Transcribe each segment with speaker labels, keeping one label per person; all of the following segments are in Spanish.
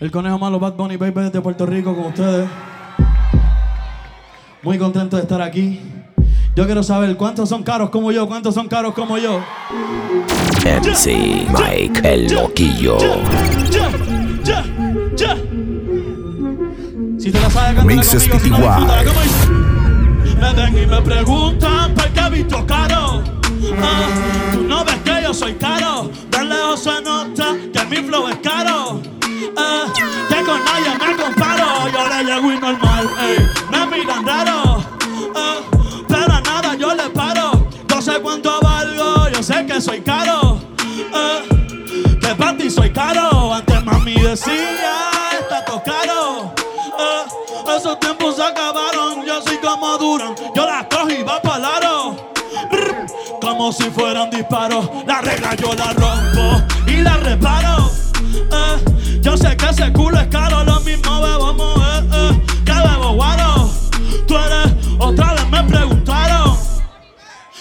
Speaker 1: El conejo malo Bad Bunny Baby de Puerto Rico con ustedes. Muy contento de estar aquí. Yo quiero saber cuántos son caros como yo, cuántos son caros como yo.
Speaker 2: MC Mike el loquillo.
Speaker 1: Si te la sabes cantar. Me ven y me preguntan por qué he visto caro. Ah, Tú no ves que yo soy caro. De lejos se nota que mi flow es caro. Que con nadie me comparo. Yo le llego y normal, ey, me miran raro. Ah, pero nada yo le paro. Yo sé cuánto valgo, yo sé que soy caro. Ah, que para ti soy caro. Antes mami decía, está todo. Ah, esos tiempos se acabaron, yo soy como Duran. Yo la cojo y va para aro. Como si fueran disparos. La regla yo la rompo y la reparo. Eh, yo sé que ese culo es caro, lo mismo bebo mover, eh, que bebo guaro. Tú eres, otra vez me preguntaron.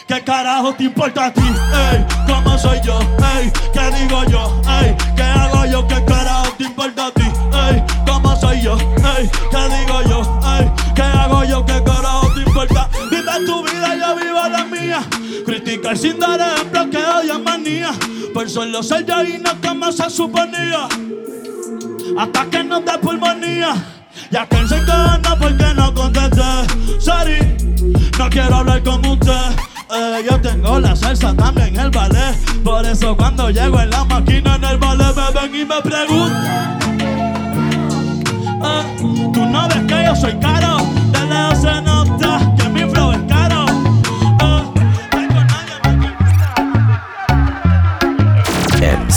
Speaker 1: ¿Qué carajo te importa a ti? Ey, ¿cómo soy yo? Ey, ¿qué digo yo? Ey, ¿qué hago yo? ¿Qué carajo te importa a ti? Ey, ¿cómo soy yo? Ey, ¿qué digo yo? Ey, ¿qué hago yo? ¿Qué carajo te importa? Vive tu vida, yo vivo la mía. Dar ejemplo que odian manía. Por solo ser no como se suponía. Hasta que nos dé pulmonía. Ya que se encanta porque no contesté. Sorry, no quiero hablar con usted. Eh, yo tengo la salsa también en el ballet. Por eso cuando llego en la máquina en el ballet me ven y me preguntan. Eh, Tú no ves que yo soy caro. De lejos se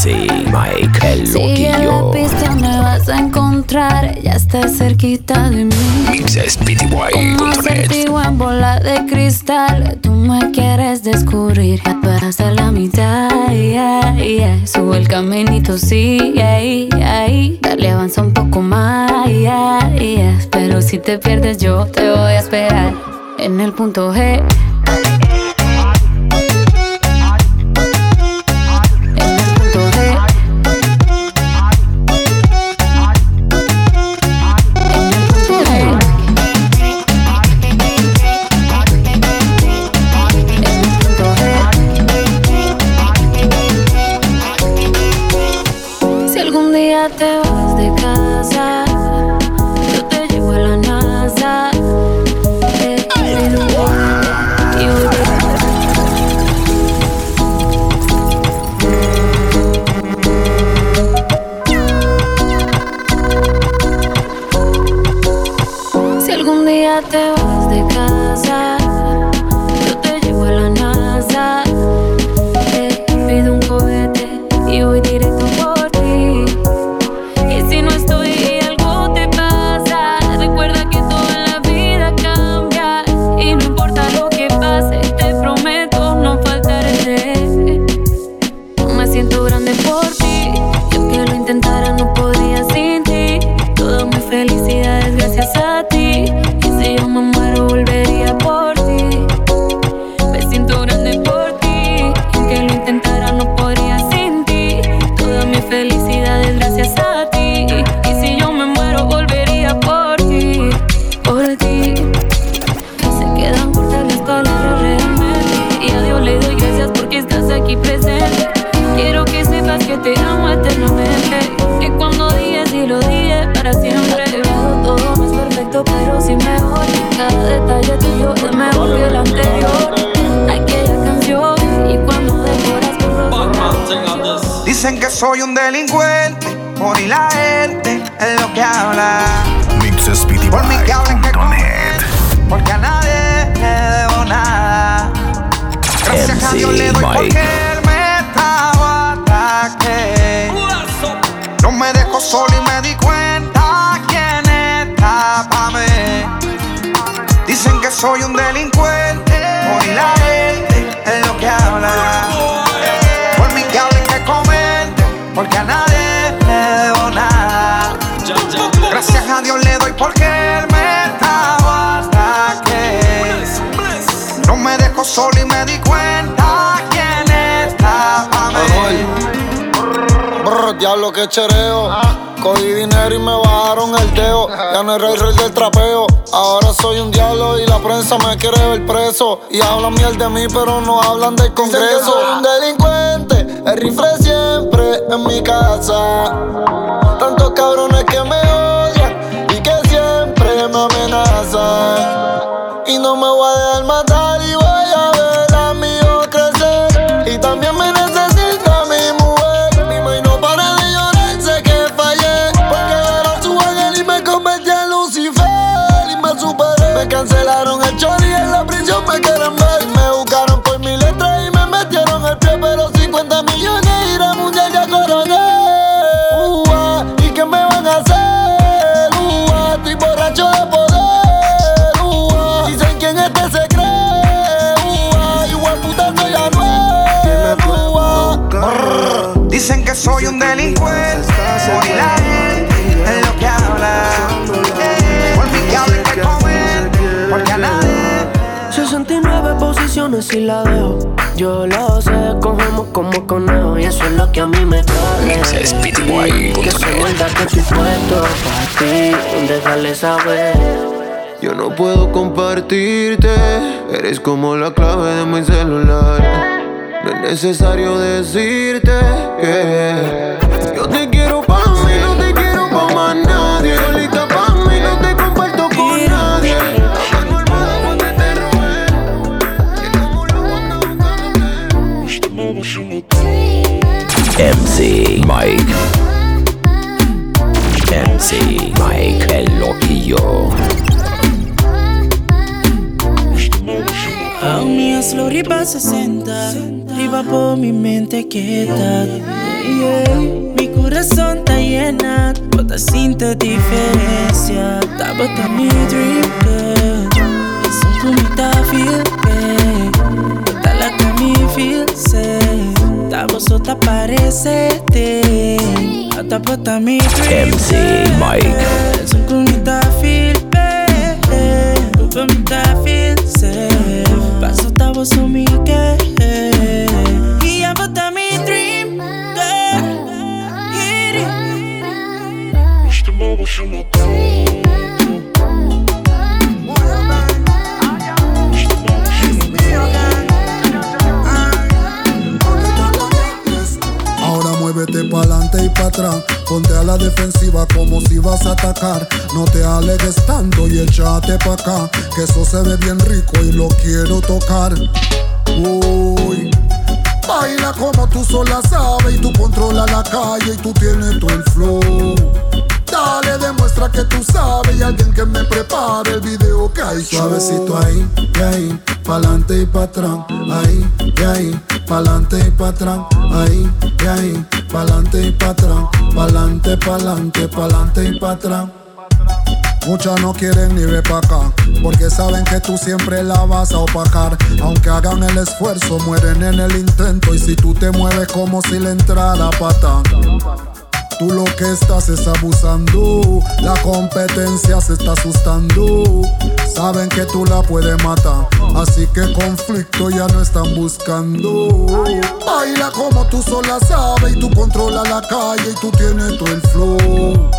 Speaker 2: MC Mike el
Speaker 3: Sigue la
Speaker 2: loquillo.
Speaker 3: pista, me vas a encontrar. Ya estás cerquita de mí.
Speaker 2: Mixes
Speaker 3: Como en bola de cristal. Tú me quieres descubrir. Ya pasaste la mitad. yeah, yeah. Sube el caminito, sí. ahí. Dale, avanza un poco más. yeah, yeah. Pero si te pierdes, yo te voy a esperar. En el punto G. es lo que
Speaker 4: habla.
Speaker 2: Mixes
Speaker 4: Por mí que hablen que
Speaker 2: PTY.net.
Speaker 4: porque a nadie le debo nada. Gracias a Dios le doy
Speaker 2: MC
Speaker 4: porque él me estaba ataque. No me dejó solo y me di cuenta quién está pa' mí. Dicen que soy un delincuente, por y la gente es lo que habla. Solo y me di cuenta quién está pa' mí.
Speaker 5: Brr, diablo que chereo. Cogí dinero y me bajaron el dedo. Ya no era el rey del trapeo. Ahora soy un diablo y la prensa me quiere ver preso. Y hablan miel de mí, pero no hablan del congreso. soy un delincuente, el rifle siempre en mi casa. Tantos cabrones que me odian y que siempre me amenazan. Y no me voy a dejar matar que soy
Speaker 4: un delincuente. Por la gente es lo que habla. Por mí que hablen que comen. Porque a nadie.
Speaker 6: 69 posiciones y la dejo. Yo lo sé, cogemos como conejo y eso es lo que a mí me.
Speaker 2: Mixespty.net.
Speaker 6: Que soy maldad que estoy puesto para ti, déjale saber.
Speaker 7: Yo no puedo compartirte, eres como la clave de mi celular. Es necesario decirte que yo te quiero pa' mí, no te quiero pa' más nadie. Solita pa' mí, no te comparto con nadie. El modo porque te robé. Buscándote.
Speaker 2: MC Mike. MC Mike el loquillo.
Speaker 8: A mí arriba 60 Arriba por mi mente quieta. Yeah. Mi corazón está llena Toda sinto diferencia. Tá botando mi dream girl Isso tu tá feel bad Toda la que me feel safe botando mi dream
Speaker 2: MC Mike.
Speaker 5: Atrás. Ponte a la defensiva como si vas a atacar. No te alegues tanto y échate pa' acá. Que eso se ve bien rico y lo quiero tocar. Uy. Baila como tú sola sabes y tú controlas la calle y tú tienes todo el flow. Dale, demuestra que tú sabes y alguien que me prepare el video que hay Suavecito ahí, y ahí, pa'lante y pa' atrás. Ahí, y ahí, pa'lante y pa' atrás. Ahí, y ahí, pa'lante y pa' atrás. Pa'lante, pa'lante, pa'lante y pa' atrás. Muchas no quieren ni ver pa' acá, porque saben que tú siempre la vas a opacar. Aunque hagan el esfuerzo, mueren en el intento. Y si tú te mueves como si le entrara pata. Tú lo que estás es abusando, la competencia se está asustando. Saben que tú la puedes matar, así que conflicto ya no están buscando. Baila como tú sola sabes y tú controlas la calle y tú tienes todo el flow.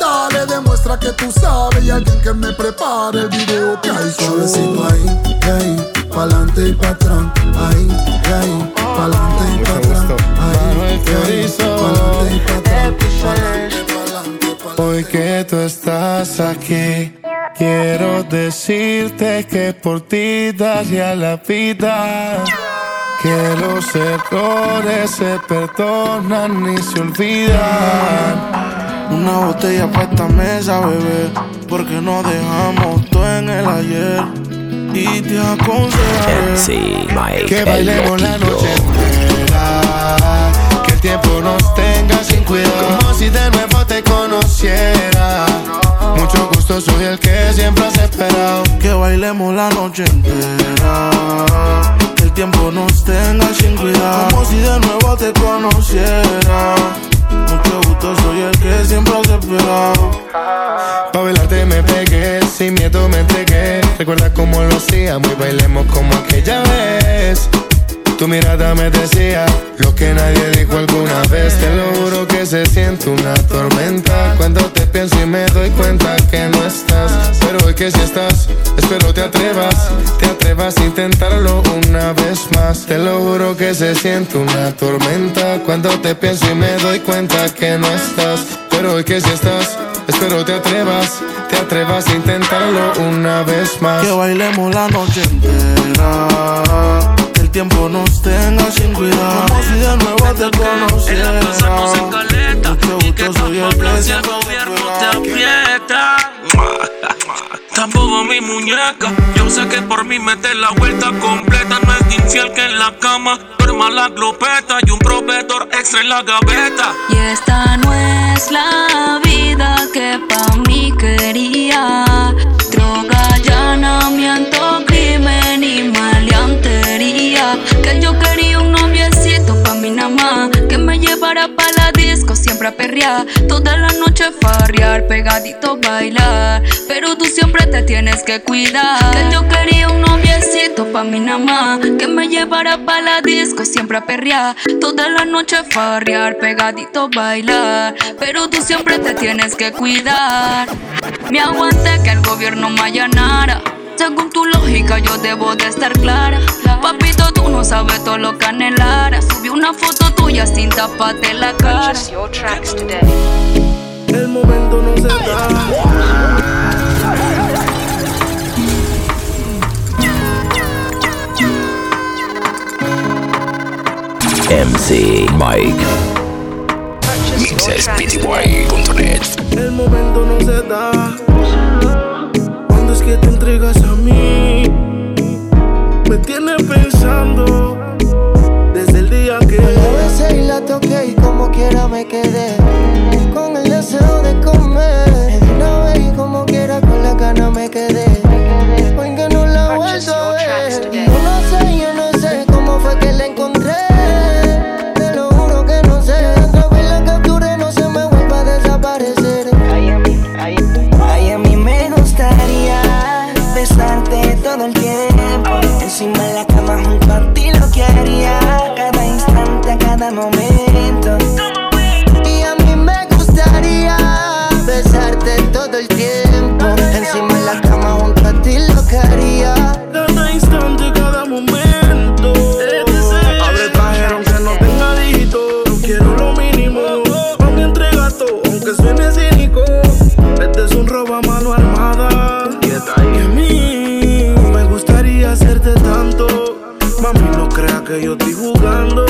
Speaker 5: Dale, demuestra que tú sabes y alguien que me prepare el video que hay Suavecito ahí, ahí, pa'lante y pa' atrás. Ahí, y ahí, pa'lante y pa' atrás. Ahí, ahí, pa'lante y pa' atrás.
Speaker 7: Hoy que tú estás aquí, quiero decirte que por ti daría la vida. Que los errores se perdonan y se olvidan.
Speaker 9: Una botella pa' esta mesa, bebé. Porque no dejamos todo en el ayer. Y te aconsejaré
Speaker 2: MC Mike
Speaker 7: Que
Speaker 2: el
Speaker 7: bailemos la noche entera. Que el tiempo nos tenga sin cuidado. Como si de nuevo te conociera. Mucho gusto, soy el que siempre has esperado.
Speaker 9: Que bailemos la noche entera. Que el tiempo nos tenga sin cuidado. Como si de nuevo te conociera. Mucho gusto, soy el que siempre has esperado.
Speaker 7: Pa' bailarte me pegué, sin miedo me entregué. Recuerda cómo lo hacíamos y bailemos como aquella vez.
Speaker 10: Tu mirada me decía lo que nadie dijo alguna vez. Te lo juro que se siente una tormenta cuando te pienso y me doy cuenta que no estás. Pero hoy que si estás, espero te atrevas, te atrevas a intentarlo una vez más. Te lo juro que se siente una tormenta cuando te pienso y me doy cuenta que no estás. Pero hoy que si estás, espero te atrevas, te atrevas a intentarlo una vez más.
Speaker 9: Que bailemos la noche entera tiempo nos tenga sin cuidado. Como si de nuevo te conociera. En la plaza no se caleta. Y que soy el
Speaker 11: si el gobierno te aprieta. Tampoco mi muñeca. Yo sé que por mí meter la vuelta completa. No es infiel que en la cama duerma la glopeta y un proveedor extra en la gaveta.
Speaker 12: Y esta no es la vida que pa' siempre a perrear. Toda la noche farrear, pegadito bailar. Pero tú siempre te tienes que cuidar. Que yo quería un noviecito pa' mi nada Que me llevara pa' la disco, siempre a perrear. Toda la noche farrear, pegadito bailar. Pero tú siempre te tienes que cuidar. Me aguanté que el gobierno me allanara. Según tu lógica, yo debo de estar clara. Papito, tú no sabes todo lo que anhelara. Subí una foto tuya sin taparte la cara.
Speaker 9: El momento no se da.
Speaker 2: MC Mike. Mixespty.net
Speaker 9: El momento no se da que te entregas a mí. Me tiene pensando desde el día que
Speaker 13: la besé y la toqué y como quiera me quedé con el deseo de comer. De una vez y como quiera con la gana me quedé. Que yo
Speaker 9: estoy jugando.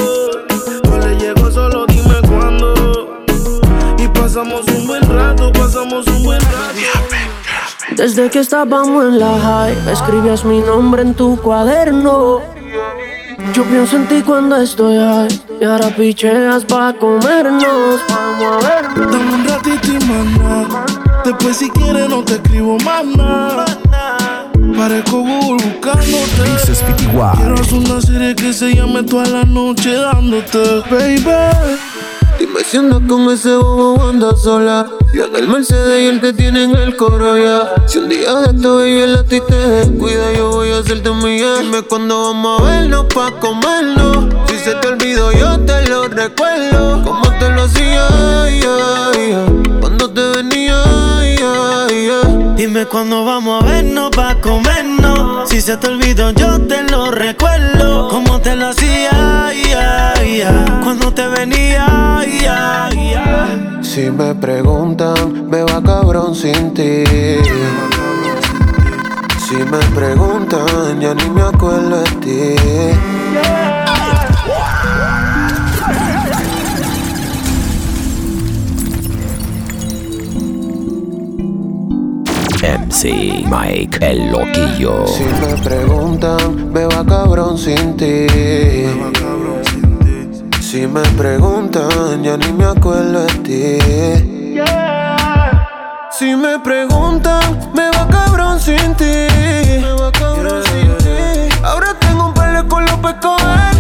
Speaker 9: No le llego solo, dime cuándo. Y pasamos un buen rato, pasamos un buen rato.
Speaker 6: Desde que estábamos en la high, escribías mi nombre en tu cuaderno. Yo pienso en ti cuando estoy ahí y ahora picheas pa' comernos. Vamos a vernos.
Speaker 9: Dame un ratito y mana. Después si quieres no te escribo más nada. Parezco Google buscándote. Quiero hacer una serie que se llame toda la noche dándote, baby.
Speaker 10: Dime si andas con ese bobo andas sola. Yo en el Mercedes y él te tiene en el coro ya. Si un día de esto baby el a ti te descuida, yo voy a hacerte mía. Dime cuándo vamos a vernos pa' comernos. Si se te olvidó, yo te lo recuerdo. Como te lo hacía, cuando te venía,
Speaker 11: Dime cuándo vamos a vernos pa' comernos. Si se te olvidó, yo te lo recuerdo. Como te lo hacía, cuando te venía,
Speaker 10: Si me preguntan, me va cabrón sin ti. Si me preguntan, ya ni me acuerdo de ti.
Speaker 2: MC Mike, el loquillo.
Speaker 10: Si me preguntan, me va cabrón sin ti. Si me preguntan, ya ni me acuerdo de ti. Si me preguntan, me va cabrón sin ti. Me va cabrón sin ti. Ahora tengo un pelo con los coger.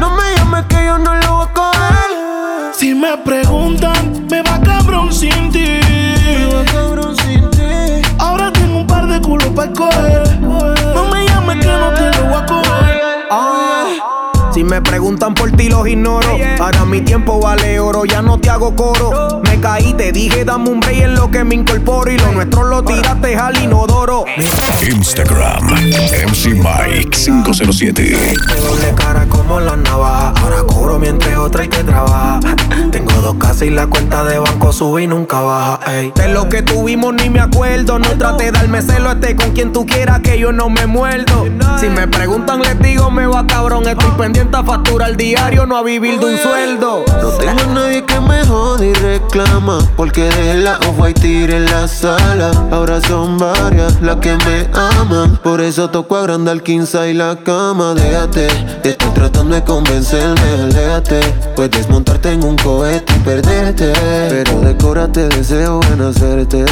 Speaker 10: No me llames que yo no lo voy a coger.
Speaker 9: Si me preguntan, par de culos para coger. Me llames que no te lo voy a coger. Ah, si
Speaker 14: mi tiempo vale oro, ya no te hago coro. Me caí, te dije, dame un break en lo que me incorporo. Y lo nuestro lo tiraste al inodoro.
Speaker 2: Instagram, MC Mike 507.
Speaker 14: Me doble cara como la navaja. Ahora cobro mientras otra hay que trabaja. Tengo dos casas y la cuenta de banco sube y nunca baja. Ey. De lo que tuvimos ni me acuerdo. No trate de darme celo, este con quien tú quieras que yo no me muerdo. Si me preguntan, les digo, me va cabrón. Estoy pendiente a factura al diario, no a vivir de un sueldo.
Speaker 10: No tengo a nadie que me jode y reclama. Porque de la off-white en la sala. Ahora son varias las que me aman. Por eso toco agrandar 15 y la cama. Déjate, te estoy tratando de convencerme. Aléjate, puedes montarte en un cohete y perderte. Pero decórate, deseo en hacerte.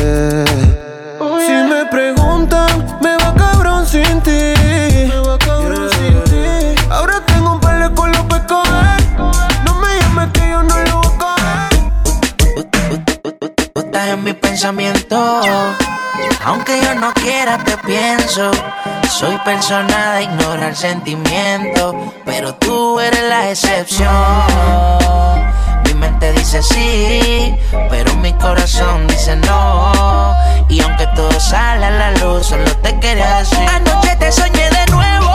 Speaker 10: Si me preguntan, me va cabrón sin ti.
Speaker 15: Aunque yo no quiera, te pienso. Soy persona de ignorar sentimientos. Pero tú eres la excepción. Mi mente dice sí, pero mi corazón dice no. Y aunque todo sale a la luz, solo te quería decir. Anoche te soñé de nuevo.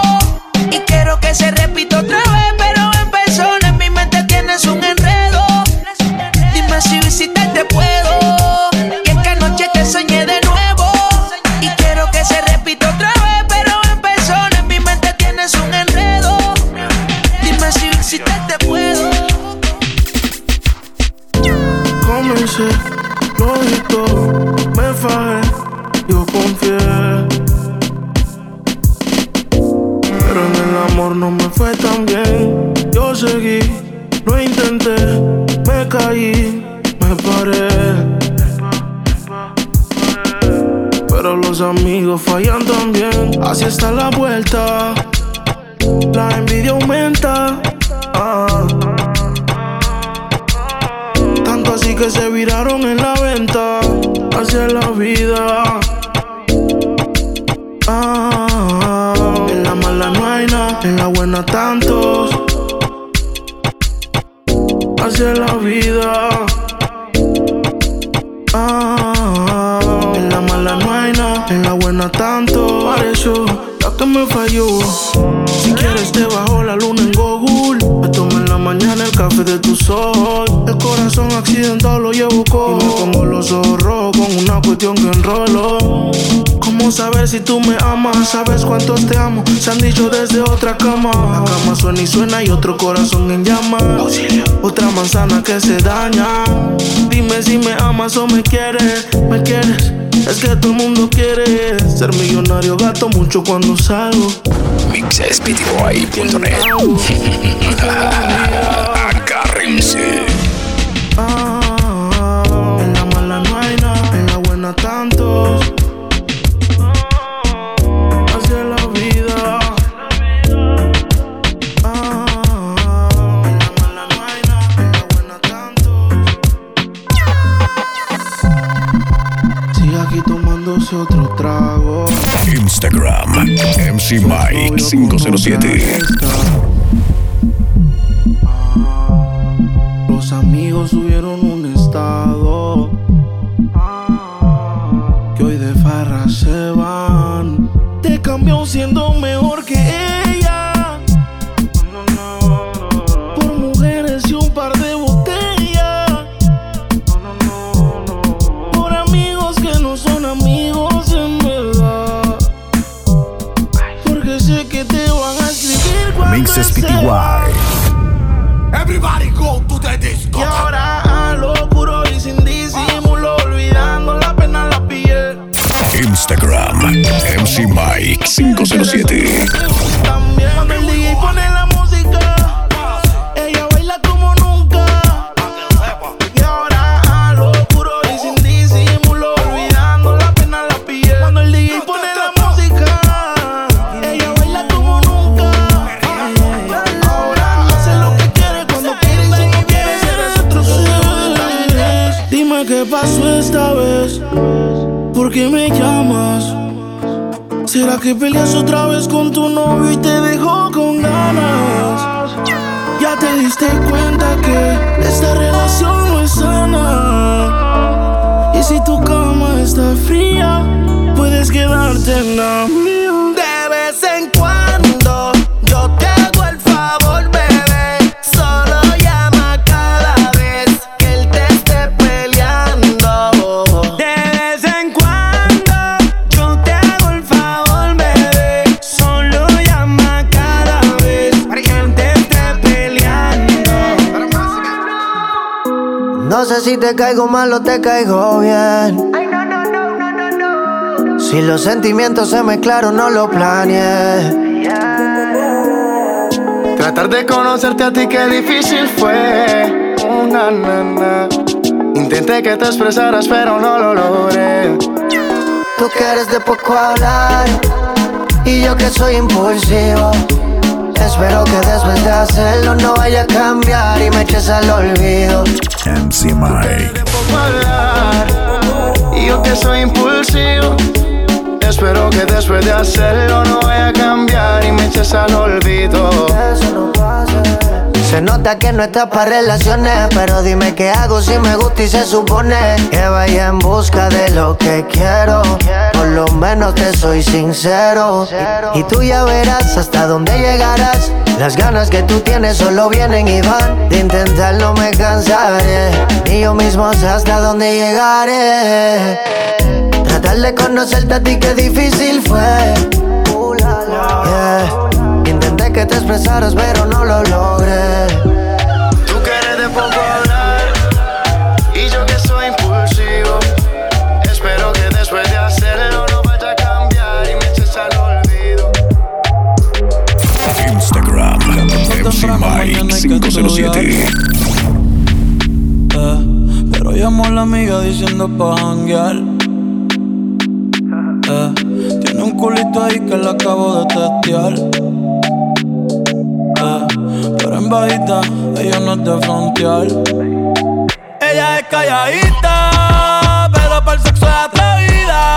Speaker 15: Y quiero que se repita otra vez, pero en persona en mi mente tienes un enredo. Dime si visitarte
Speaker 9: me caí, me paré. Pero los amigos fallan también. Así está la vuelta. La envidia aumenta. Tanto así que se viraron en la venta hacia la vida. Ah, en la mala no hay nada, en la buena tantos. La vida. Ah, en la mala no hay nada, en la buena tanto. Pareció la que me falló. Si quieres te bajo la luna en Google. Mañana el café de tu sol. El corazón accidentado lo llevo con. Y me pongo los ojos rojos con una cuestión que enrolo. ¿Cómo saber si tú me amas? ¿Sabes cuántos te amo? Se han dicho desde otra cama. La cama suena y suena y otro corazón en llamas. Otra manzana que se daña. Dime si me amas o me quieres. ¿Me quieres? Es que todo el mundo quiere ser millonario. Gato mucho cuando salgo.
Speaker 2: Mixesptboy.net Agárrense.
Speaker 9: Ah,
Speaker 2: Instagram, MC Mike 507. 507.
Speaker 9: Que peleas otra
Speaker 13: caigo mal o te caigo bien. Si los sentimientos se mezclaron, no lo planeé.
Speaker 9: Tratar de conocerte a ti, qué difícil fue. Una nana. Intenté que te expresaras, pero no lo logré.
Speaker 13: Tú que eres de poco hablar y yo que soy impulsivo. Espero que después de hacerlo no vaya a cambiar y me eches al olvido.
Speaker 2: MC Mike.
Speaker 9: y yo que soy impulsivo. Espero que después de hacerlo no vaya a cambiar y me eches al olvido.
Speaker 13: Eso no. Se nota que no estás para relaciones, pero dime qué hago si me gusta y se supone que vaya en busca de lo que quiero. Por lo menos te soy sincero. Y, tú ya verás hasta dónde llegarás. Las ganas que tú tienes solo vienen y van. De intentarlo me cansaré. Ni yo mismo sé hasta dónde llegaré. Tratar de conocerte a ti qué difícil fue. Yeah. Que te expresaras, pero no lo logré.
Speaker 9: Tú que eres de poco hablar y yo que soy impulsivo. Espero que después de hacerlo no vaya a cambiar y me eches al olvido.
Speaker 2: Instagram. MC Mike 507.
Speaker 1: Eh, pero llamó a la amiga diciendo pa' janguear. Eh, tiene un culito ahí que le acabo de testear. Bajita, ella no es de frontear. Ella es calladita, pero para el sexo es atrevida.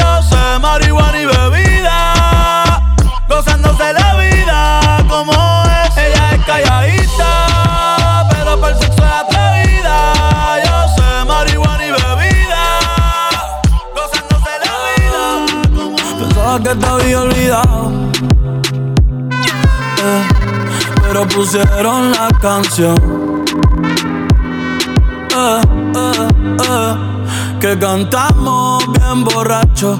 Speaker 1: Pero para el sexo es atrevida. Yo sé marihuana y bebida, gozándose la vida. Pensaba que te había olvidado, eh, pero pusieron la canción. Eh, eh, que cantamos bien borracho,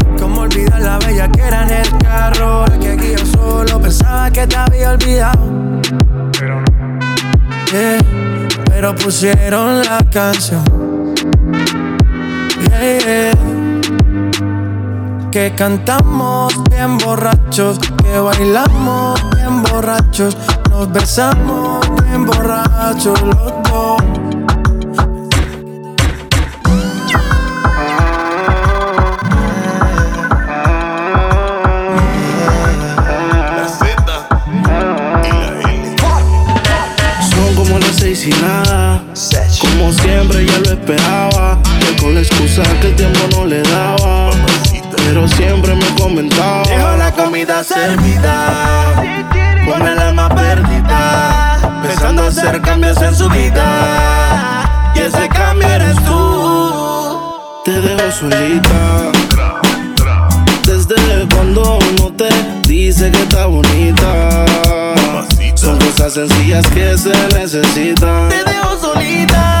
Speaker 14: Como olvidar la bella que era en el carro. Que aquí yo solo pensaba que te había olvidado. Pero no. pero pusieron la canción. Que cantamos bien borrachos, que bailamos bien borrachos, nos besamos bien borrachos los dos. Servida. Con el alma perdida. Pensando hacer cambios en su vida. Y ese cambio eres tú.
Speaker 9: Te dejo solita. Desde cuando no te dice que está bonita son cosas sencillas que se necesitan.
Speaker 14: Te dejo solita.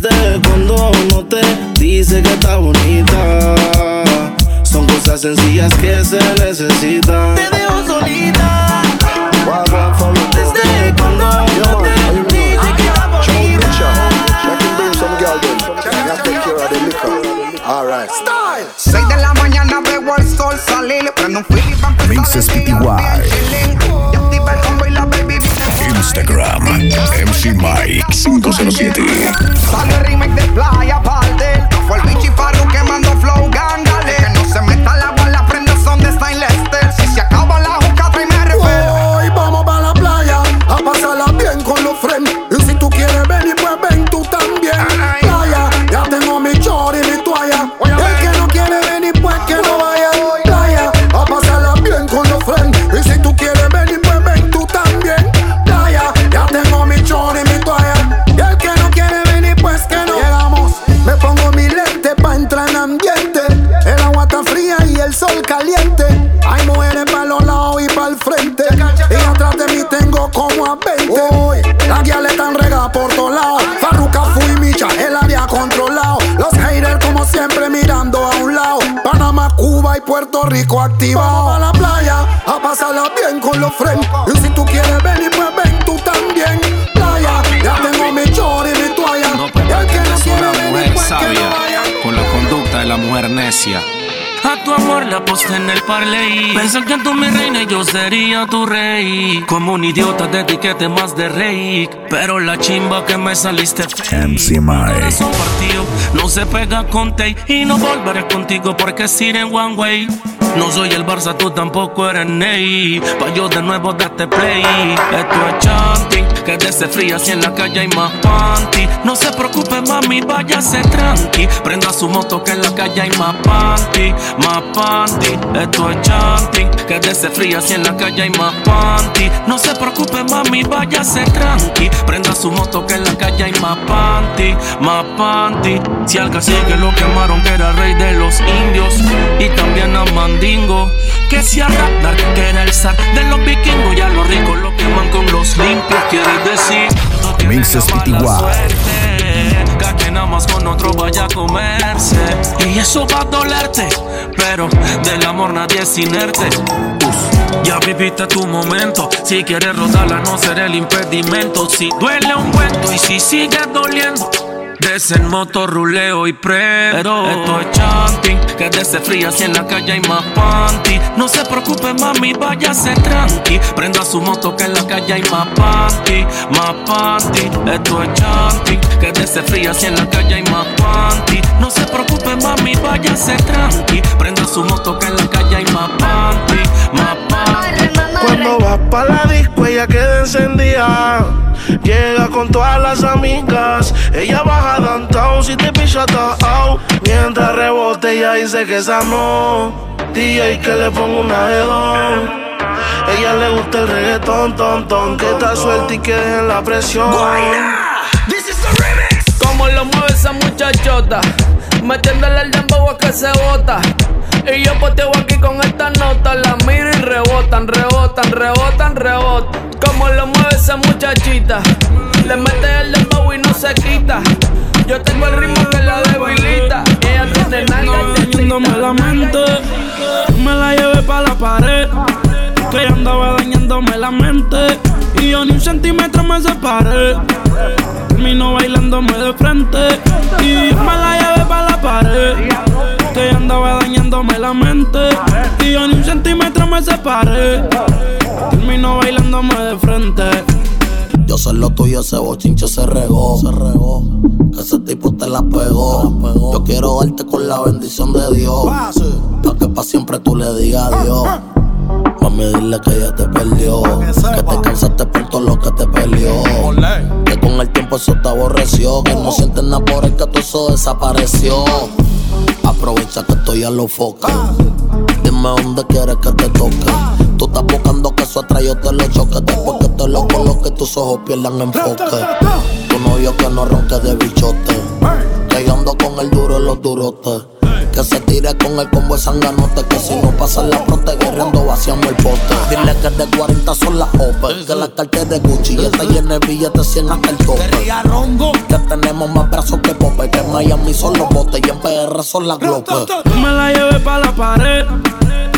Speaker 9: Desde cuando no te dice que está bonita son cosas sencillas que se necesitan.
Speaker 14: Te dejo solita. Desde cuando no te dije que era bonita.
Speaker 4: Alright. Style. 6 de la mañana veo el sol salir. Prendo un empezar
Speaker 2: Mixes PTY.
Speaker 4: Ya activa
Speaker 2: Instagram, MC Mike 507.
Speaker 4: Sale remake de Playa Parte.
Speaker 5: Puerto Rico activados. a la playa a pasarla bien con los friends. Y si tú quieres venir, pues ven tú también. Playa, ya tengo mi chor y mi toalla.
Speaker 16: No
Speaker 5: y el que no quiere
Speaker 16: una
Speaker 5: venir,
Speaker 16: mujer
Speaker 5: pues que no
Speaker 16: sabia
Speaker 5: vaya.
Speaker 16: con la conducta de la mujer necia.
Speaker 11: A tu amor la posté en el parley. Pensé que tú mi reina y yo sería tu rey. Como un idiota te etiquete más de rey. Pero la chimba que me saliste.
Speaker 2: MC
Speaker 11: partido, no se pega con Tay y no volveré contigo porque es ir en one way. No soy el Barça, tú tampoco eres Ney. Pa' yo de nuevo darte play. Esto es chanting, que desde fría si en la calle hay más panty. No se preocupe, mami, váyase tranqui. Prenda su moto que en la calle hay más panty, más panty. Esto es chanting, que desde fría si en la calle hay más panty. No se preocupe, mami, váyase tranqui. Prenda su moto que en la calle hay más panty, más panty. Si al cacique lo quemaron, que era rey de los indios. Y también a Mandingo, que si a que era el zar de los vikingos. Y a los ricos lo queman con los limpios. Quiere decir, no suerte, Que nada más con otro vaya a comerse. Y Y eso va a dolerte, pero del amor nadie es inerte. Ya viviste tu momento. Si quieres rodarla, no será el impedimento. Si duele un cuento y si sigue doliendo. Des en moto, ruleo y pre. Pero esto es chanting. Quédese fría si en la calle hay más panty. No se preocupe, mami, váyase tranqui. Prenda su moto que en la calle hay. Más panty. Esto es chanting. Quédese fría si en la calle hay más panty. No se preocupe, mami, váyase tranqui. Prenda su moto que en la calle hay más panty. Más panty.
Speaker 9: Cuando vas pa' la disco, ella queda encendida. Llega con todas las amigas. Ella baja downtown si te picha out. Mientras rebote, ella dice que esa no. DJ que le pongo una de dos. Ella le gusta el reggaetón, ton, ton. Que está suelta y que dejen la presión.
Speaker 17: Como lo mueve esa muchachota. Metiéndole el dembow a que se bota. Y yo poteo aquí con esta nota. La miro y rebotan, rebotan, rebotan, rebotan. Como lo mueve esa muchachita. Le mete el dembow y no se quita. Yo tengo el ritmo que la debilita. Ella tiene nalga y
Speaker 18: la mente. Me la llevé pa' la pared. Que ella andaba dañándome la mente. Y yo ni un centímetro me separé. Termino bailándome de frente. Y me la llevé pa' la pared. Que ella andaba dañándome la mente. Y yo ni un centímetro me separé. Termino bailándome de frente.
Speaker 19: Yo sé lo tuyo, ese bochinche se regó. Se regó. Que ese tipo te la pegó. Yo quiero darte con la bendición de Dios. Pa' que pa' siempre tú le digas adiós. Mami, dile que ella te perdió. Que te cansaste por todo lo que te peleó. Que con el tiempo eso te aborreció. Que no sientes nada por el que todo eso desapareció. Aprovecha que estoy a los focos. Dime dónde quieres que te toque. Tú estás buscando que eso atrás yo te lo choque. Después que te lo coloque, tus ojos pierdan enfoque. Tu novio que no ronque de bichote. Que yo ando con el duro en los durotes. Que se tire con el combo de sanganote. Que si no pasa la prote, guerreando vaciamos el pote. Dile que de 40 son las OPE. Que la cartera de Gucci y está llena de billetes 100 hasta el tope. Que tenemos más brazos que Pope. Que en Miami son los botes y en PR son las glopes.
Speaker 18: Me la llevé pa' la pared.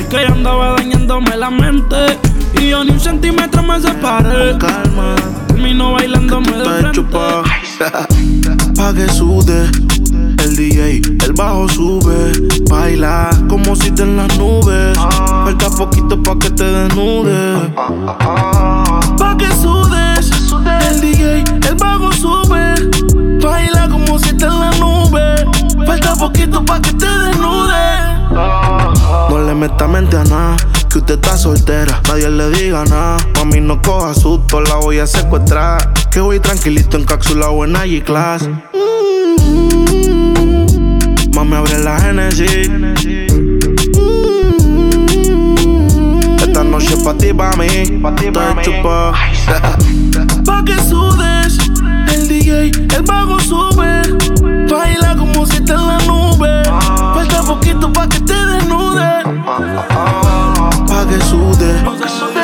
Speaker 18: Que ella andaba dañándome la mente. Y yo ni un centímetro me separé.
Speaker 9: Calma.
Speaker 18: Termino bailándome de frente.
Speaker 9: pa' que sude. El DJ, el bajo sube. Baila como si te en las nubes. Falta poquito pa' que te desnudes. Pa' que sudes. El DJ, el bajo sube. Baila como si te en las nubes. Falta poquito pa' que te desnudes. No le meta mente a nada. Que usted está soltera, nadie le diga nada. Mami, no coja susto, la voy a secuestrar. Que voy tranquilito en cápsula o en G-Class. Mami, abre la Genesis. Esta noche pa' ti, pa' mí. Estoy chupado. pa' que sudes. El DJ, el bajo sube. Baila como si te en la nube. Falta poquito pa' que te desnude. Pa' que sude.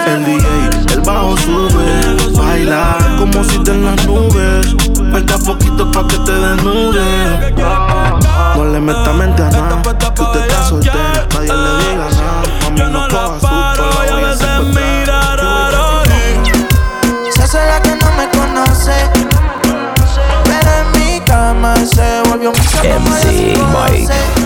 Speaker 9: El DJ, el bajo sube. Baila como si te en las nubes. Falta poquito pa' que te desnude. No le meta mente a nada. Que usted está soltera. Nadie le diga nada. Mami, no coja susto. La voy a secuestrar.
Speaker 15: Se hace la que no me conoce. Pero en mi cama se volvió un vicio como ella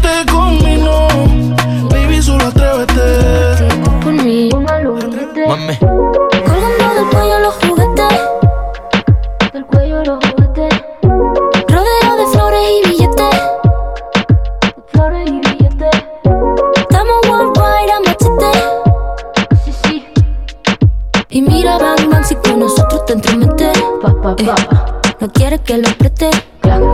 Speaker 20: Colgando del cuello los juguetes. Del cuello los juguetes. Rodeo de flores y billetes. De flores y billetes. Estamos worldwide a machete. Sí, sí. Y mira, Batman, si con nosotros te entromete. Pa, pa, pa. Eh, no quiere que lo preste. Claro.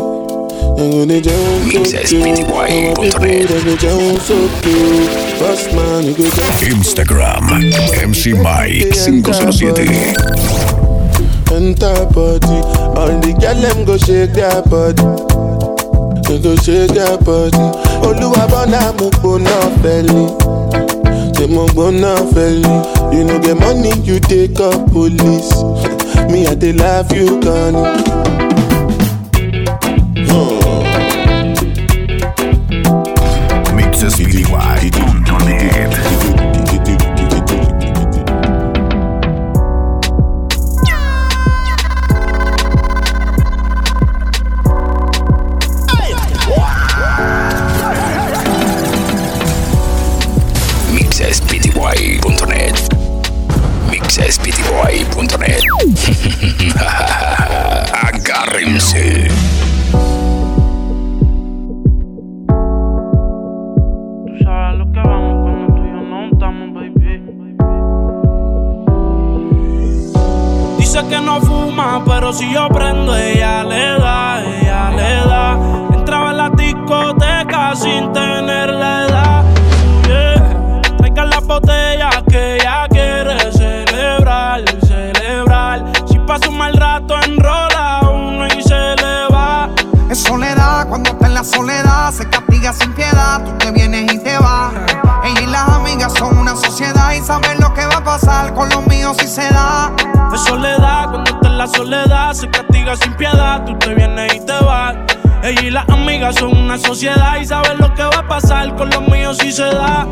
Speaker 21: Instagram, MC Mike 507.
Speaker 2: Enter body, all the girl them go shake their body. They go shake their body. Mo gbona belly. Say mo gbona. You know money, you take up police. Me I dey love you, Connie.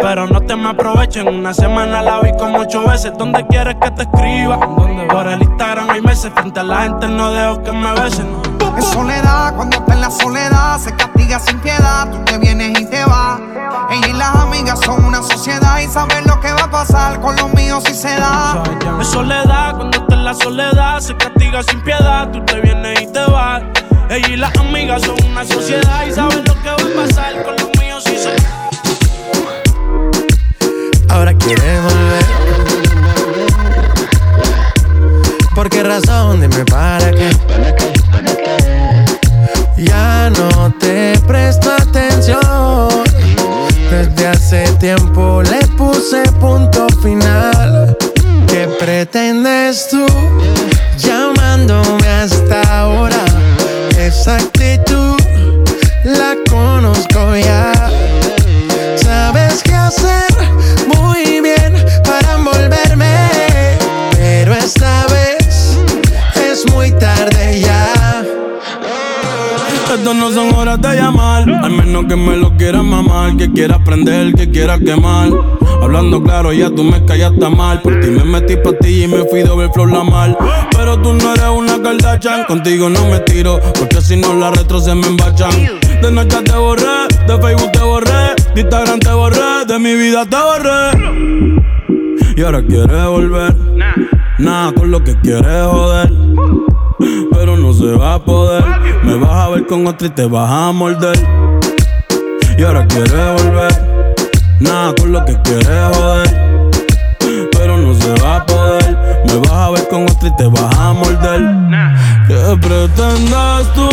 Speaker 18: Pero no te me aprovechen. Una semana la vi como ocho veces. ¿Dónde quieres que te escriba? Por el Instagram hay meses. Frente a la gente no dejo que me besen.
Speaker 4: Es soledad, cuando está en la soledad, se castiga sin piedad, tú te vienes y te vas. Ella y las amigas son una sociedad y saben lo que va a pasar con los míos si se da.
Speaker 18: Es soledad, cuando está en la soledad, se castiga sin piedad, tú te vienes y te vas. Ella y las amigas son una sociedad y saben lo que va a pasar con los míos si se da.
Speaker 14: Ahora quiere volver. ¿Por qué razón? Dime para qué. Ya no te presto atención. Desde hace tiempo le puse punto final. ¿Qué pretendes tú llamándome hasta ahora? Esa actitud la conozco ya. Sabes qué hacer muy bien para envolverme, pero esta vez es muy tarde ya.
Speaker 18: Estas no son horas de llamar, al menos que me lo quieras mamar, que quieras prender, que quieras quemar. Hablando claro, ya tú me callaste mal. Por ti me metí pa' ti y me fui de flor la mal. Pero tú no eres una Kardashian, contigo no me tiro, porque si no la retro se me embachan. De noche te borré, de Facebook te borré, de Instagram te borré, de mi vida te borré.
Speaker 1: y ahora quiere volver. Nada con lo que quiere joder. Pero no se va a poder. Me vas a ver con otro y te vas a morder. Y ahora quiere volver. Nada con lo que quiere joder. Pero no se va a poder. Me vas a ver con otro y te vas a morder. ¿Qué pretendes tú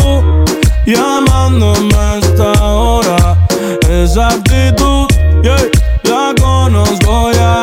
Speaker 1: llamándome a esta hora? Esa actitud, yeah, la conozco ya.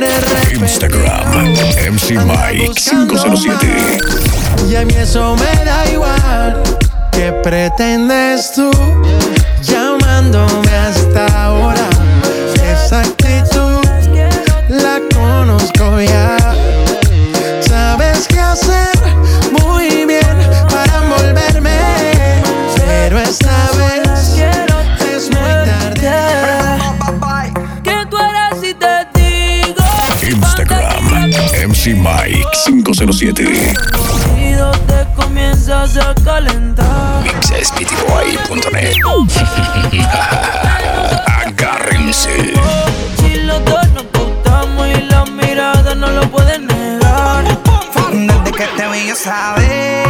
Speaker 14: quieres.
Speaker 2: Instagram, MC Mike 507.
Speaker 14: Y a mí eso me da igual. ¿Qué pretendes tú llamándome hasta ahora? Esa actitud la conozco ya.
Speaker 2: 507.
Speaker 22: oído te comienzas a calentar.
Speaker 2: Mixesptboy.net. Agárrense.
Speaker 22: Si los dos nos gustamos y la mirada no lo pueden negar.
Speaker 4: Desde que te vi yo sabía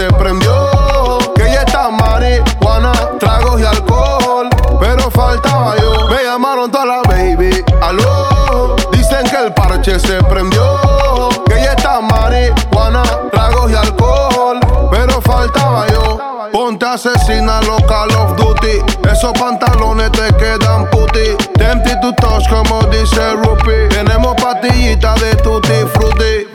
Speaker 4: se
Speaker 23: prendió. Que ya está marihuana, tragos y alcohol. Pero faltaba yo. Me llamaron toda la baby, aló. Dicen que el parche se prendió. Que ya está marihuana, tragos y alcohol. Pero faltaba yo. Ponte asesina los Call of Duty. Esos pantalones te quedan puti. Tempted to touch como dice Rupi. Tenemos pastillitas de tutti frutti.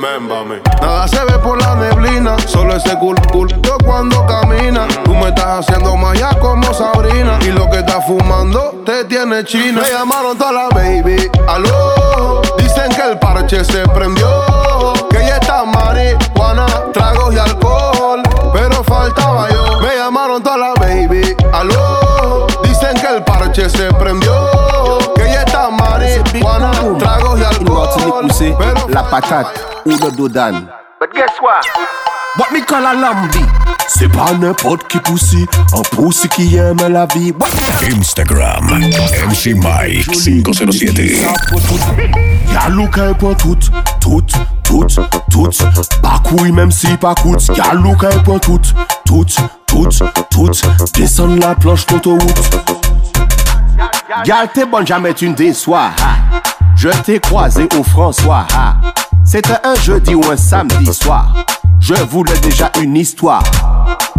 Speaker 23: Nada se ve la neblina. Solo ese cool cool. Yo cuando camina. Tú me estás haciendo maya como Sabrina. Y lo que estás fumando te tiene china. Me llamaron toda la baby. Aló. Dicen que el parche se prendió. Que ya está marihuana, tragos y alcohol. Pero faltaba yo. Me llamaron toda la baby. Aló. Dicen que el parche se prendió. Que ya está marihuana, tragos y alcohol. Pero
Speaker 24: la patate ou le dodan.
Speaker 25: But guess what?
Speaker 23: what me call a lambi? C'est pas n'importe qui poussi, un poussi qui aime la vie. What?
Speaker 2: Instagram, MC Mike 507.
Speaker 23: Y'a look un point tout, tout, tout, tout. Pas couille même si pas coûte. Y'a look un point tout, tout, tout, tout. Descendre la planche d'autoroute. Gal t'es bonne, jamais tu ne déçois. ha. Je t'ai croisé au François. ha. C'était un jeudi ou un samedi soir. Je voulais déjà une histoire.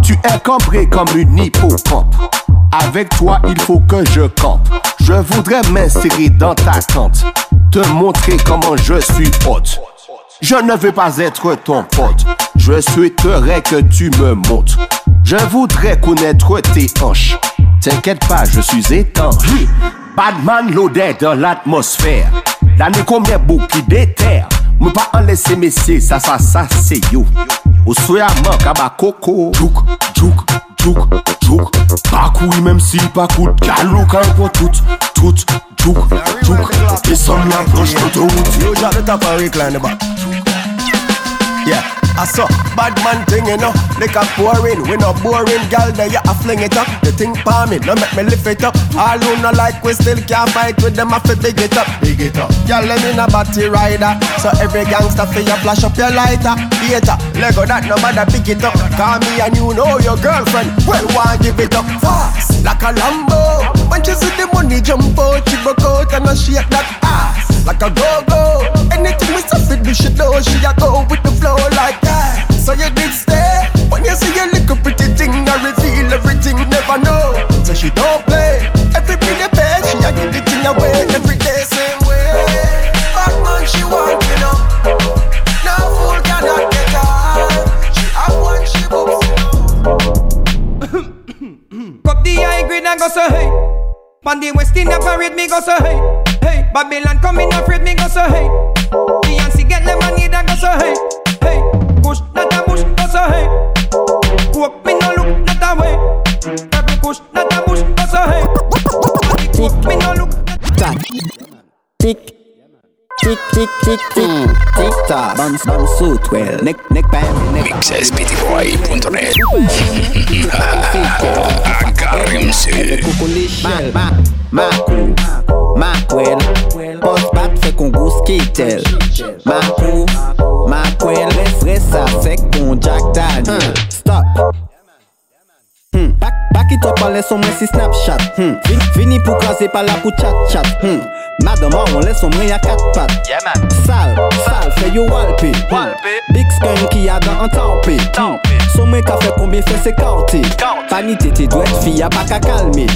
Speaker 23: Tu es cambré comme une hippocampe. Avec toi, il faut que je campe. Je voudrais m'insérer dans ta tente. Te montrer comment je suis hôte. Je ne veux pas être ton pote. Je souhaiterais que tu me montres. Je voudrais connaître tes hanches. T'inquiète pas, je suis étanche. Badman loaded dans l'atmosphère. L'année combien beau qui déterre. Me pas en laisser messieurs, ça, ça, ça, c'est yo. Au soya man, kaba coco. Jouk, jouk, jouk, jouk. Pas même si pas coûte. Galou quand pour tout, tout, jouk, jouk. Descends la planche d'autoroute. Yo, j'arrête ta Paris, clan. Yeah, I saw bad man thing, you know. Like a pouring, we no boring, gal. There you a fling it up. The thing pa me, no make me lift it up. All who no like, we still can't fight with them. I fi big it up, big it up. Gal, let me no batty rider. So every gangster fi you flash up your lighter. Theater, Lego that no matter pick it up. Call me and you know your girlfriend. Well, why give it up fast like a Lambo? When you see the money jump out, she broke out and I shake that ass like a go go. Anything we say fit, she know she a go with the flow like that. So you did stay when you see a little pretty thing, I reveal everything, you never know. So she don't play. Every pretty pay, she a give the thing away every day, same way. Bad man, she want you know. No fool cannot get her. She have one, she
Speaker 26: Cup the high grade and go so hey. Pan the West Indian parade me go so hey. Hey, Babylon coming afraid me go so hey. Beyonce get lemonade and go so hey. Hey, push not a push go so hey. Coke me no look not a way. Every push not a push go so hey. Coke me no look.
Speaker 27: Tac. Tic. Tic, tic, tic, tic. Tic, tac. Bounce, bounce, suit, well. Neck, neck, bam, neck.
Speaker 2: Mixesptboy.net. Agárrense.
Speaker 27: Ma, ma, Maku, Makwel, pos pat fe kon gous kitel Makou, makwel, res res sa sek kon Jack Daniel. Hmm. Stop. Hmm. Pak, pak ito pa leson mwen si Snapchat. Hmm. Vin, Vini pou kaze pala pou chat chat. Hmm. Madama ou leson mwen ya kat pat.
Speaker 26: Yeah,
Speaker 27: Sal, sal, fe yo walpi. Hmm. Big spen ki ya dan an tanpi hmm. Son mwen ka fe konbyen fe se kauti Panite te dwet fi ya baka kalmi.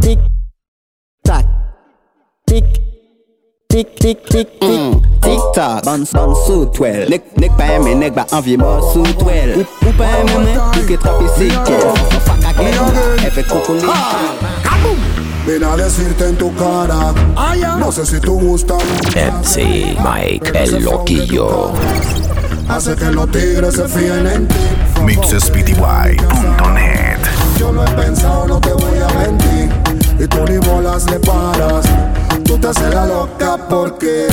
Speaker 26: Tik, tak
Speaker 27: Tic, tic, tic, tic, tic, tic, tic, tac. Bounce, bounce, sous twel. Nek, nek pa eme, nek ba envie mort sous twel. Ou, ou pa eme mwen, ou ke trape se kel. Fuck again, effe coco
Speaker 5: Ven a decirte en tu cara. No sé si tú gustas.
Speaker 2: MC Mike el loquillo.
Speaker 5: Hace que los tigres se fíen en ti.
Speaker 2: Mixespty.net.
Speaker 5: Yo lo he pensado, no te voy a mentir. Y tú ni bolas le paras. Tú te haces loca porque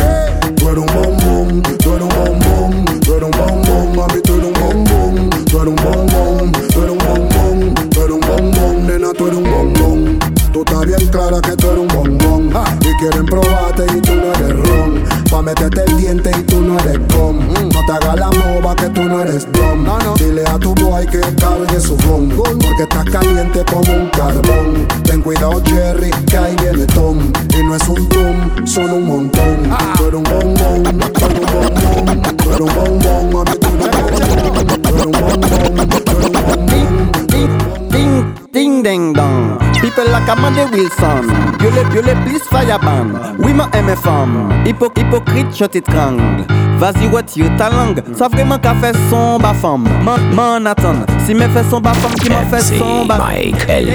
Speaker 5: tú eres un bombón, tú eres un bombón, tú eres un bombón, mami, tú eres un bombón, tú eres un bombón, tú eres un bombón, tú eres un bombón, nena, tú eres un bombón. Tú estás bien clara que tú eres un bombón Y quieren probarte y tú Pa' meterte el diente y tú no eres gom No te hagas la mova que tú no eres dom Dile a tu boy que cargue su ron Porque estás caliente como un carbón Ten cuidado Jerry que ahí viene Tom Y no es un tom, son un montón Tú eres un bombón, tú eres un bombón Tú eres un bombón, mami tú eres un bombón Tú eres un bombón, tú eres un bombón
Speaker 27: Ding, ding, ding, dong. People like Amanda Wilson. Violé, violé, please fireband Oui, ma aime femme. Hypo, Hypocrite, shot it Vas-y, what you talang Ça vraiment qu'a son bas femme M'en attend Si me son bas Qui m'en fait son
Speaker 2: Mike El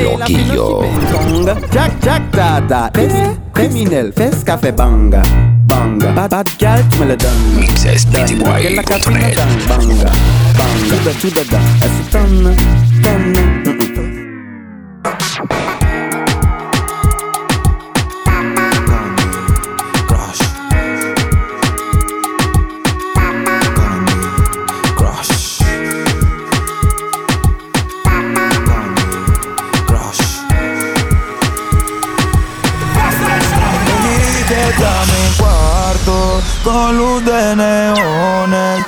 Speaker 27: Jack, Jack, dada. Criminel, fesse qu'a fait bang. Bang, bad, bad gal, tu me le donnes. Tout tout
Speaker 28: Con luz de neones.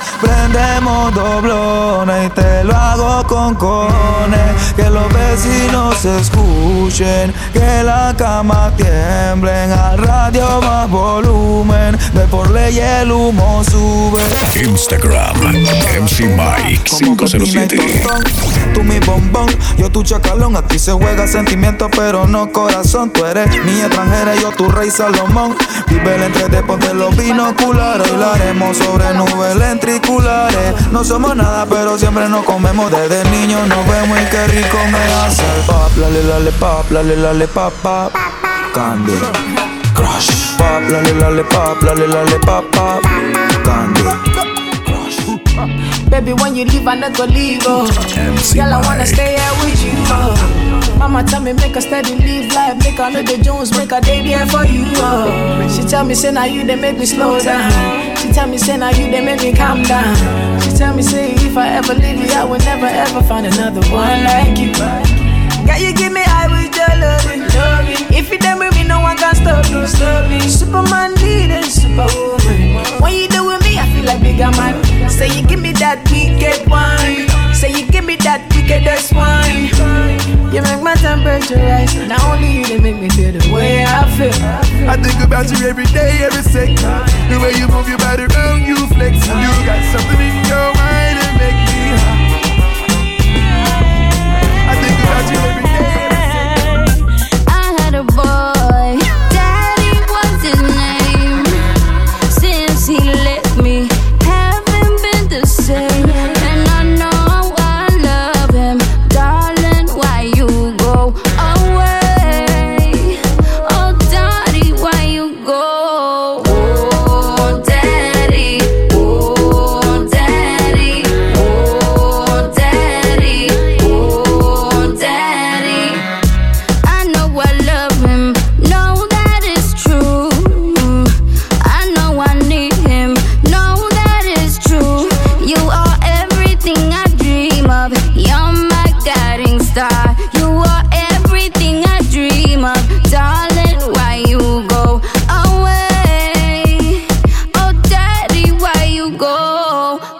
Speaker 28: Prendemos doblones y te lo hago con cones. Que los vecinos escuchen, que la cama tiemblen. Al radio más volumen, de por ley el humo sube.
Speaker 21: Instagram, MC Mike 507.
Speaker 28: Tú mi bombón, yo tu chacalón. Aquí se juega sentimiento, pero no corazón. Tú eres mi extranjera, yo tu rey Salomón. Vive el entre de ponte los binoculares. Hablaremos sobre nubes No somos nada, pero siempre nos comemos. Desde niños nos vemos y qué rico me hace el pop. Lale, lale, pop, lale, lale, pop, pop. Candy. Crush. Pop, lale, lale, pop, lale, lale, pop, pop. Candy.
Speaker 29: Baby, when you leave, I not go leave. Oh. Girl, I wanna stay here with you. Oh. Mama tell me make a steady live life, make a know the Jones, make a day there for you. Oh. She tell me say now you they make me slow down. She tell me say now you they make me calm down. She tell me say if I ever leave you, I will never ever find another one like you. Girl, you give me with your loving. If you done with me, no one can stop. Stop me. Superman needed superwoman. When you do with me, I feel like bigger man. Say you give me that wicked wine. Say you me that wickedest wine. You make my temperature rise. Not only you, they make me feel the way I feel.
Speaker 30: I think about you every day, every second. The way you move your body around, you flex. You got something in your mind
Speaker 23: go?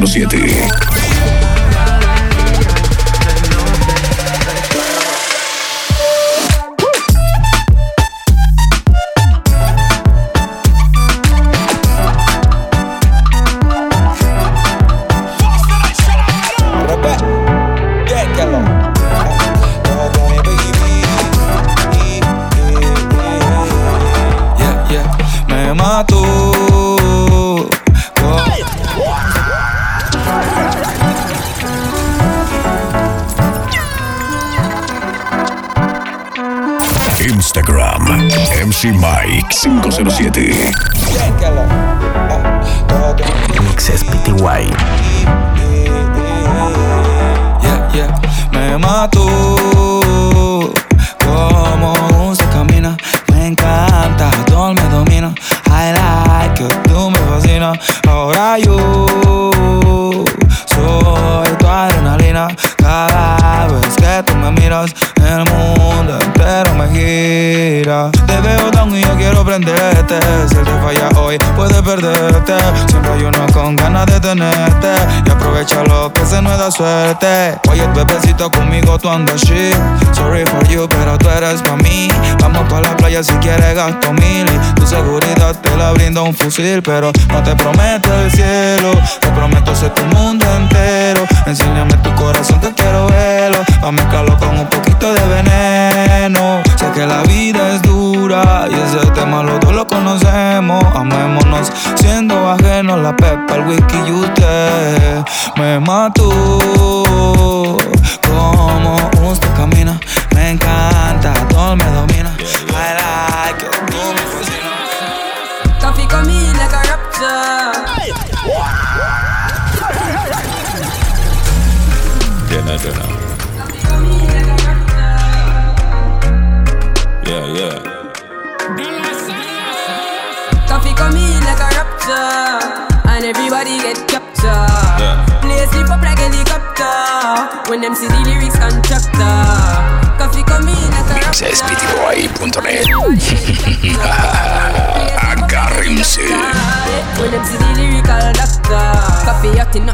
Speaker 28: 507.
Speaker 2: Gasto mil. Y tu seguridad te la brinda un fusil. Pero no te prometo el cielo. Te prometo ser tu mundo entero. Enséñame tu corazón, que quiero verlo. Pa' mezclarlo con un poquito de veneno. Sé que la vida es dura y ese tema los dos lo conocemos. Amémonos siendo ajenos la pepa, el whisky y usted me mató. Como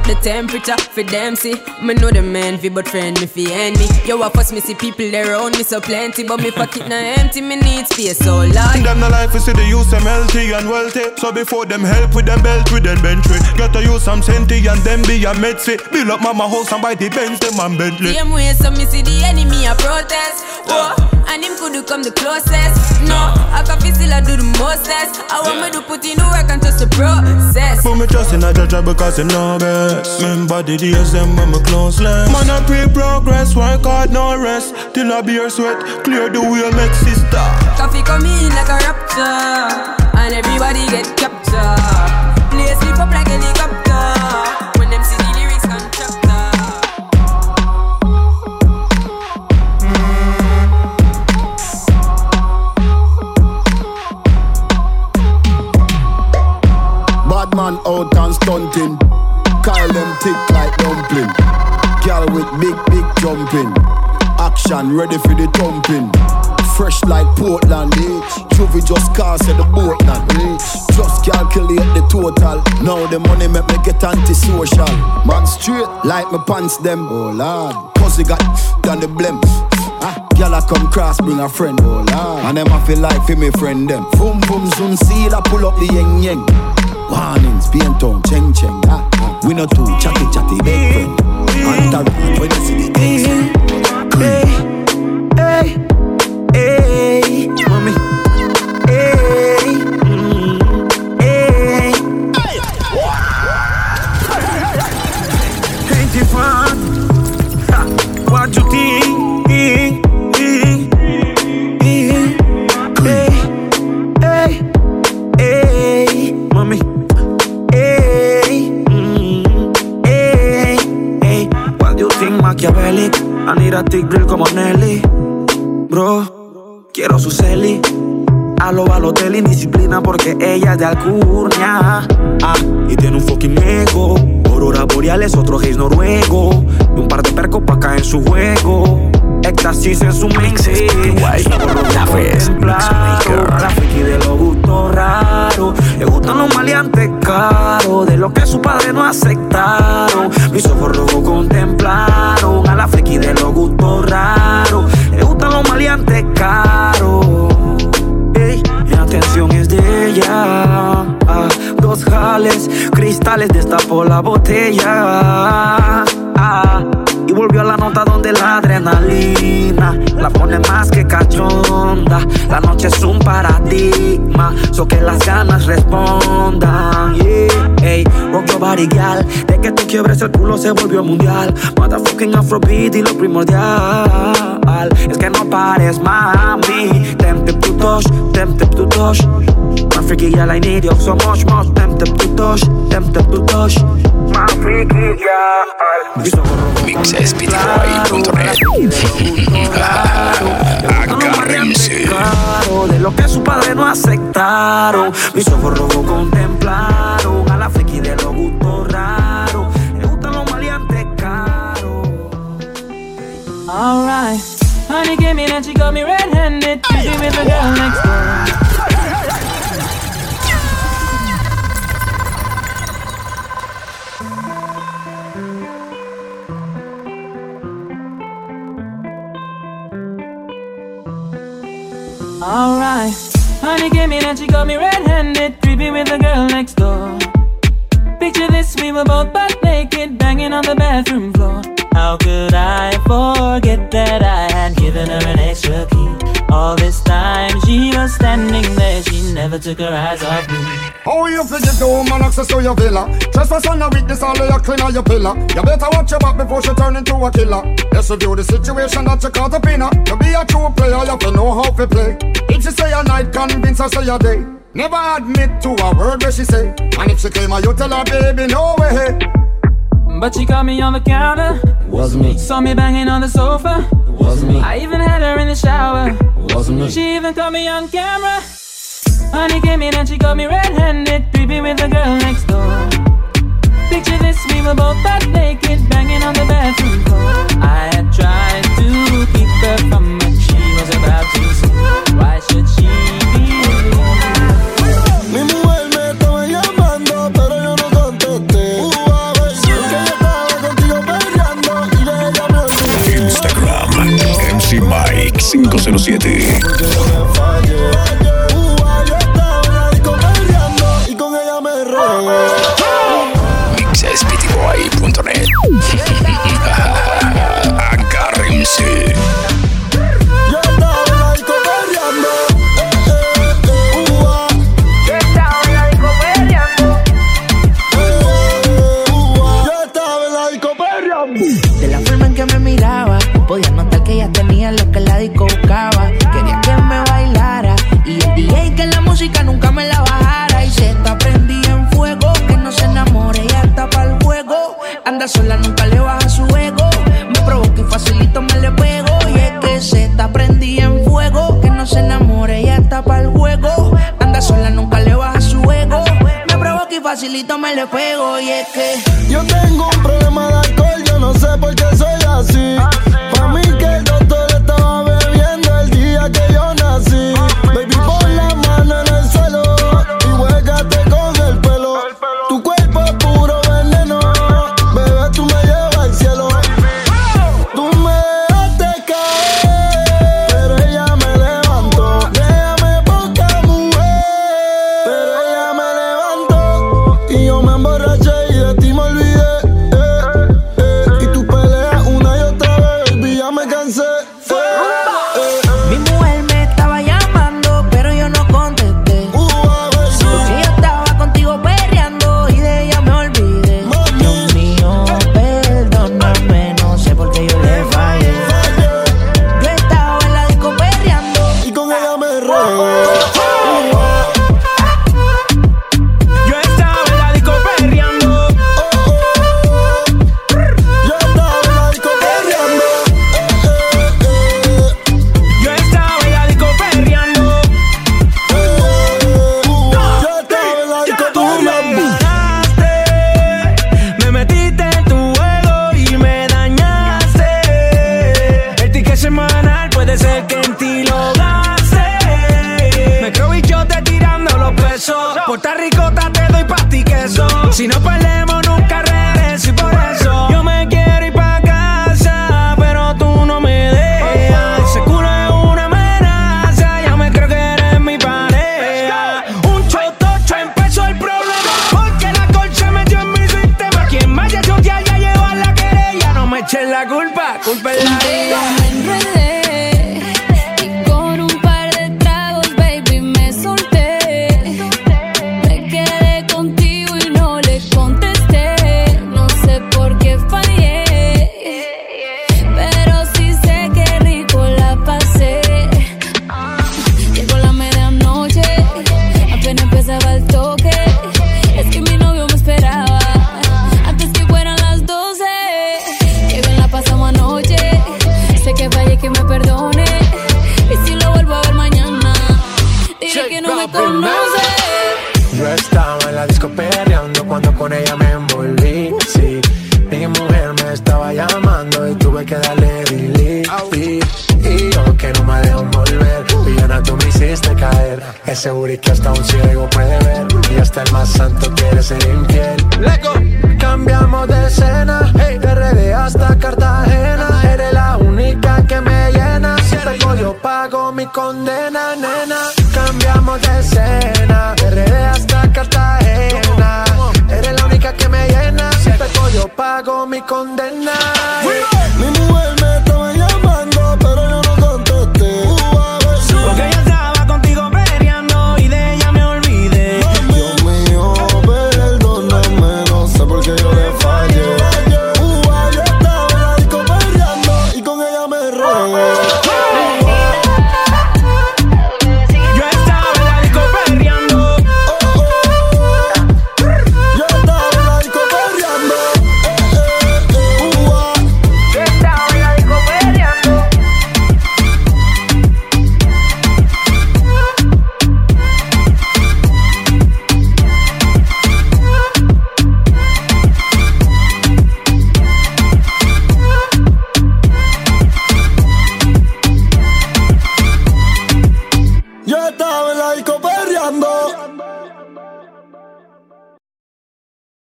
Speaker 31: up the temperature For them see Me know the man fi but friend me fi enemy Yo I fuss me see people there around me so plenty But me pocket na empty me need space so large
Speaker 1: Them the life is see the use them healthy and wealthy. So before them help with them belt with them bentley. Got to use some senti and them be a medsi. Build up mama house and buy the Benz them and Bentley.
Speaker 31: Same way so me see the enemy a protest Whoa, and him could come the closest No, I can feel still I do the mostest I want me to put in the work and trust the process
Speaker 1: Put me trust in a judge because him know best. Remember the days them when me closeless. Man I pre progress, work hard no rest. Till I beer sweat, clear the way make sister.
Speaker 31: Coffee come in like a rapture And everybody get captured Play sleep up like helicopter
Speaker 32: man out and stunting. Kyle them tick like dumpling. Girl with big, big jumping. Action ready for the thumping. Fresh like Portland, eh? Juvie just cast at the boatland, eh? Just calculate the total. Now the money make me get antisocial. Man straight like my pants them, oh lord. Cause he got done the blem. Ah, Girl, I come cross, bring a friend, oh lord. And them I feel like for me friend them. Boom, boom, zoom, see I pull up the yeng yeng. Cheng cheng. Ah, ah. We no too chatty chatty big gal. De que tú quiebres el culo se volvió mundial. Motherfucking afrobeat y lo primordial es que no pares, mami. Tempted to touch, tempted to touch. My freaky girl, I need you so much more. Tempted to touch, tempted to touch. My freaky girl. Claro, de lo que su padre no aceptaron. Mis ojos rojos contemplaron a la friki de los gustos
Speaker 33: Alright. Honey came in and she got me red-handed. Busy with the girl next door. Alright. Honey came in and she got me red-handed. Creepy with the girl next door. Picture this, we were both butt naked, banging on the bathroom floor. How could I forget that I had given her an extra key? All this time she was standing there, she never took her eyes off me.
Speaker 5: How you forget the woman access to your villa? Trespass on the weakness, all your clean on your pillar. You better watch your back before she turn into a killer. Let's review the situation that you caught up in. To be a true player, you have to know how to play. If she say a night, convince her say a day. Never admit to a word where she say. And if she claim you tell her, baby, no way.
Speaker 33: But she caught me on the counter.
Speaker 5: Was me.
Speaker 33: Saw me banging on the sofa.
Speaker 5: Was me.
Speaker 33: I even had her in the shower.
Speaker 5: Was me.
Speaker 33: She even caught me on camera. Honey came in and she got me red-handed, creepy with the girl next door. Picture this, we were both butt naked, banging on the bathroom floor. I had tried to keep her from what she was about to see Why should she
Speaker 2: 507
Speaker 9: Y me
Speaker 15: le pego. Y es que
Speaker 9: Yo tengo